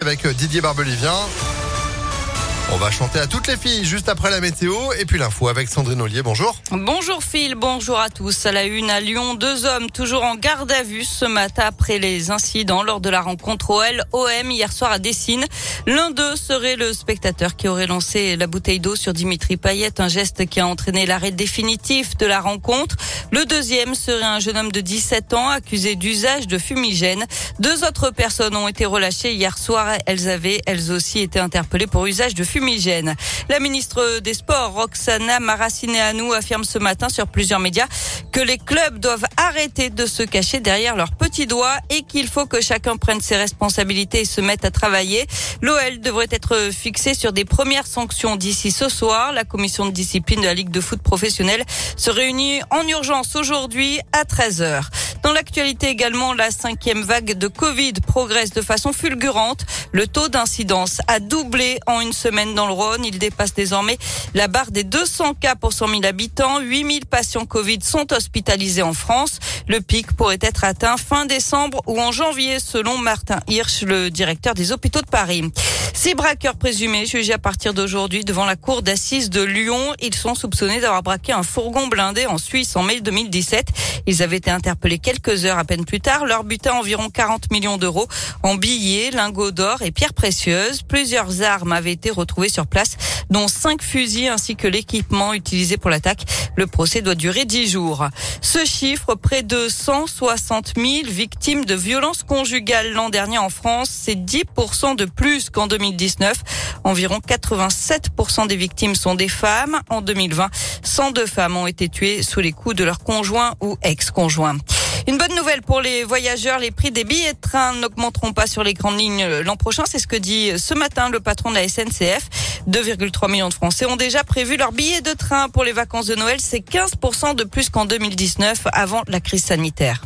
avec euh, Didier Barbelivien. On va chanter à toutes les filles juste après la météo et puis l'info avec Sandrine Ollier. Bonjour. Bonjour Phil, bonjour à tous. À la une à Lyon, deux hommes toujours en garde à vue ce matin après les incidents lors de la rencontre OL-OM hier soir à Dessine. L'un d'eux serait le spectateur qui aurait lancé la bouteille d'eau sur Dimitri Payet, un geste qui a entraîné l'arrêt définitif de la rencontre. Le deuxième serait un jeune homme de 17 ans accusé d'usage de fumigène. Deux autres personnes ont été relâchées hier soir. Elles avaient elles aussi été interpellées pour usage de fumigène La ministre des Sports, Roxana Maracineanu, affirme ce matin sur plusieurs médias que les clubs doivent arrêter de se cacher derrière leurs petits doigts et qu'il faut que chacun prenne ses responsabilités et se mette à travailler. L'OL devrait être fixé sur des premières sanctions d'ici ce soir. La commission de discipline de la Ligue de foot professionnelle se réunit en urgence aujourd'hui à 13h. Dans l'actualité également, la cinquième vague de Covid progresse de façon fulgurante. Le taux d'incidence a doublé en une semaine dans le Rhône. Il dépasse désormais la barre des 200 cas pour 100 000 habitants. 8 000 patients Covid sont hospitalisés en France. Le pic pourrait être atteint fin décembre ou en janvier, selon Martin Hirsch, le directeur des hôpitaux de Paris. Ces braqueurs présumés jugés à partir d'aujourd'hui devant la cour d'assises de Lyon. Ils sont soupçonnés d'avoir braqué un fourgon blindé en Suisse en mai 2017. Ils avaient été interpellés quelques heures à peine plus tard. Leur butin environ 40 millions d'euros en billets, lingots d'or et pierres précieuses. Plusieurs armes avaient été retrouvées sur place, dont cinq fusils ainsi que l'équipement utilisé pour l'attaque. Le procès doit durer dix jours. Ce chiffre, près de 160 000 victimes de violences conjugales l'an dernier en France, c'est 10% de plus qu'en 2019. Environ 87% des victimes sont des femmes. En 2020, 102 femmes ont été tuées sous les coups de leur conjoint ou ex-conjoint. Une bonne nouvelle pour les voyageurs, les prix des billets de train n'augmenteront pas sur les grandes lignes l'an prochain. C'est ce que dit ce matin le patron de la SNCF. 2,3 millions de Français ont déjà prévu leur billet de train pour les vacances de Noël. C'est 15% de plus qu'en 2019 avant la crise sanitaire.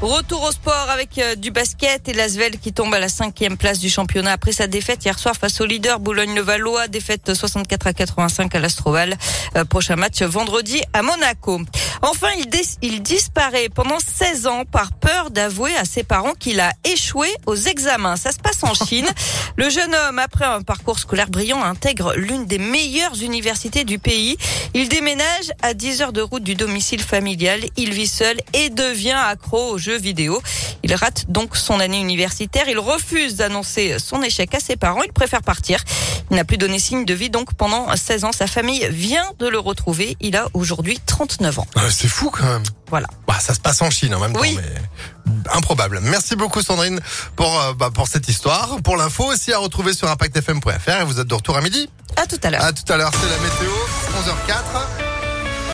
Retour au sport avec euh, du basket et l'Asvel qui tombe à la cinquième place du championnat après sa défaite hier soir face au leader Boulogne-le-Valois, défaite 64 à 85 à l'Astroval. Euh, prochain match vendredi à Monaco. Enfin, il, il disparaît pendant 16 ans par peur d'avouer à ses parents qu'il a échoué aux examens. Ça se passe en Chine. Le jeune homme, après un parcours scolaire brillant, intègre l'une des meilleures universités du pays. Il déménage à 10 heures de route du domicile familial. Il vit seul et devient accro aux jeux vidéo. Il rate donc son année universitaire. Il refuse d'annoncer son échec à ses parents. Il préfère partir. Il n'a plus donné signe de vie donc pendant 16 ans. Sa famille vient de le retrouver. Il a aujourd'hui 39 ans. Ah, c'est fou quand même. Voilà. Bah, ça se passe en Chine en même oui. temps, mais improbable. Merci beaucoup Sandrine pour, euh, bah, pour cette histoire. Pour l'info aussi à retrouver sur impactfm.fr et vous êtes de retour à midi. À tout à l'heure. À tout à l'heure, c'est la météo, 11h04.